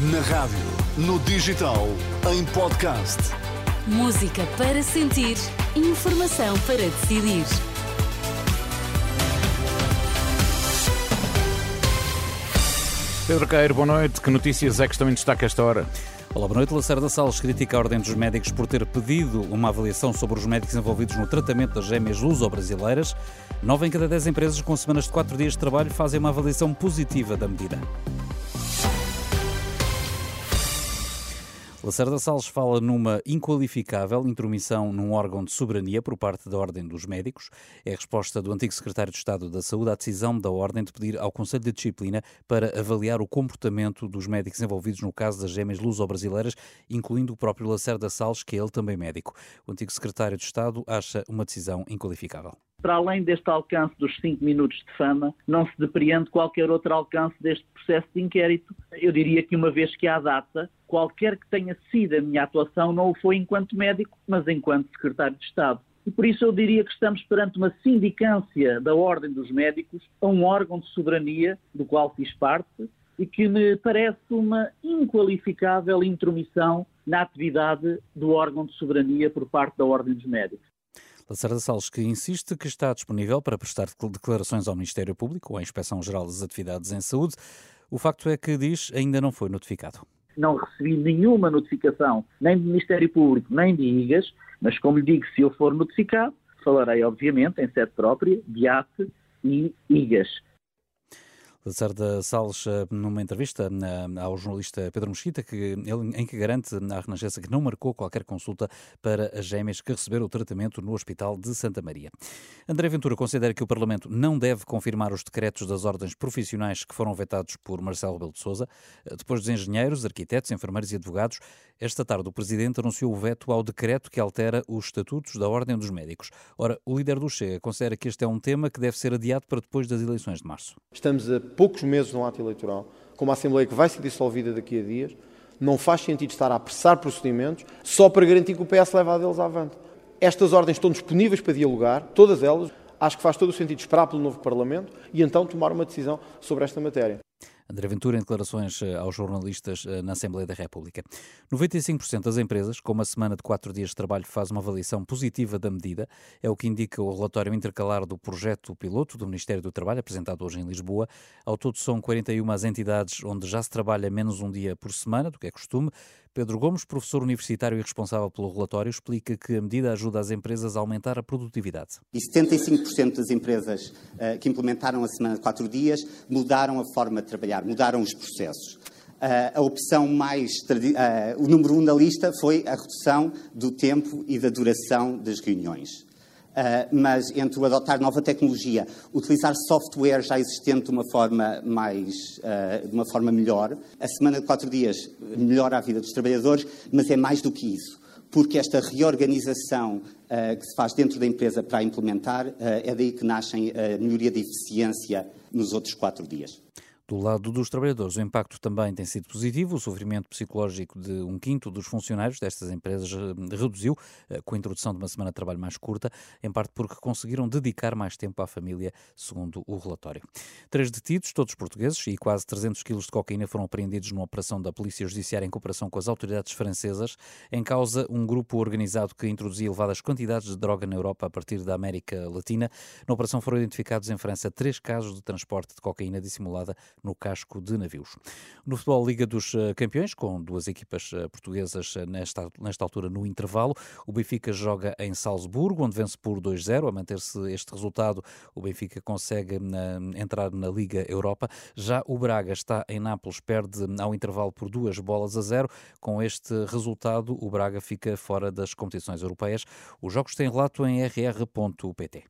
Na rádio, no digital, em podcast. Música para sentir, informação para decidir. Pedro Queiro, boa noite. Que notícias é que estão em destaque esta hora? Olá, boa noite. Lacerda Salles critica a Ordem dos Médicos por ter pedido uma avaliação sobre os médicos envolvidos no tratamento das gêmeas luso-brasileiras. Nove em cada dez empresas com semanas de quatro dias de trabalho fazem uma avaliação positiva da medida. Lacerda Salles fala numa inqualificável intromissão num órgão de soberania por parte da Ordem dos Médicos. É a resposta do antigo secretário de Estado da Saúde à decisão da Ordem de pedir ao Conselho de Disciplina para avaliar o comportamento dos médicos envolvidos no caso das gêmeas luso-brasileiras, incluindo o próprio Lacerda Salles, que é ele também médico. O antigo secretário de Estado acha uma decisão inqualificável para além deste alcance dos cinco minutos de fama, não se depreende qualquer outro alcance deste processo de inquérito. Eu diria que, uma vez que há data, qualquer que tenha sido a minha atuação não o foi enquanto médico, mas enquanto secretário de Estado. E por isso eu diria que estamos perante uma sindicância da Ordem dos Médicos a um órgão de soberania do qual fiz parte e que me parece uma inqualificável intromissão na atividade do órgão de soberania por parte da Ordem dos Médicos. Lacerda Salles, que insiste que está disponível para prestar declarações ao Ministério Público ou à Inspeção-Geral das Atividades em Saúde. O facto é que diz ainda não foi notificado. Não recebi nenhuma notificação, nem do Ministério Público, nem de IGAS, mas como lhe digo, se eu for notificado, falarei, obviamente, em sede própria, de ATE e IGAS. Lacerda Salles, eh, numa entrevista eh, ao jornalista Pedro Mesquita, que em que garante à Renascença que não marcou qualquer consulta para as gêmeas que receberam o tratamento no Hospital de Santa Maria. André Ventura considera que o Parlamento não deve confirmar os decretos das ordens profissionais que foram vetados por Marcelo Rebelo de Sousa. Eh, depois dos engenheiros, arquitetos, enfermeiros e advogados, esta tarde o Presidente anunciou o veto ao decreto que altera os estatutos da Ordem dos Médicos. Ora, o líder do Chega considera que este é um tema que deve ser adiado para depois das eleições de março. Estamos a poucos meses no ato eleitoral, com uma Assembleia que vai ser dissolvida daqui a dias, não faz sentido estar a apressar procedimentos só para garantir que o PS leva a deles avante. Estas ordens estão disponíveis para dialogar, todas elas. Acho que faz todo o sentido esperar pelo novo Parlamento e então tomar uma decisão sobre esta matéria. André Ventura, em declarações eh, aos jornalistas eh, na Assembleia da República. 95% das empresas, com uma semana de quatro dias de trabalho, faz uma avaliação positiva da medida. É o que indica o relatório intercalar do projeto piloto do Ministério do Trabalho, apresentado hoje em Lisboa. Ao todo, são 41 as entidades onde já se trabalha menos um dia por semana, do que é costume. Pedro Gomes, professor universitário e responsável pelo relatório, explica que a medida ajuda as empresas a aumentar a produtividade. E 75% das empresas uh, que implementaram a semana de quatro dias mudaram a forma de trabalhar, mudaram os processos. Uh, a opção mais. Uh, o número um na lista foi a redução do tempo e da duração das reuniões. Uh, mas entre o adotar nova tecnologia, utilizar software já existente de uma forma mais, uh, de uma forma melhor, a semana de quatro dias melhora a vida dos trabalhadores, mas é mais do que isso, porque esta reorganização uh, que se faz dentro da empresa para implementar é daí que nascem a melhoria de eficiência nos outros quatro dias. Do lado dos trabalhadores, o impacto também tem sido positivo. O sofrimento psicológico de um quinto dos funcionários destas empresas eh, reduziu eh, com a introdução de uma semana de trabalho mais curta, em parte porque conseguiram dedicar mais tempo à família, segundo o relatório. Três detidos, todos portugueses, e quase 300 quilos de cocaína foram apreendidos numa operação da Polícia Judiciária em cooperação com as autoridades francesas. Em causa, um grupo organizado que introduzia elevadas quantidades de droga na Europa a partir da América Latina. Na operação foram identificados em França três casos de transporte de cocaína dissimulada no casco de navios. No futebol Liga dos eh, Campeões, com duas equipas eh, portuguesas eh, nesta, nesta altura no intervalo, o Benfica joga em Salzburgo, onde vence por 2-0. A manter-se este resultado, o Benfica consegue entrar na Liga Europa. Já o Braga está em Nápoles, perde ao intervalo por duas bolas a zero. Com este resultado, o Braga fica fora das competições europeias. Os jogos têm relato em rr.pt.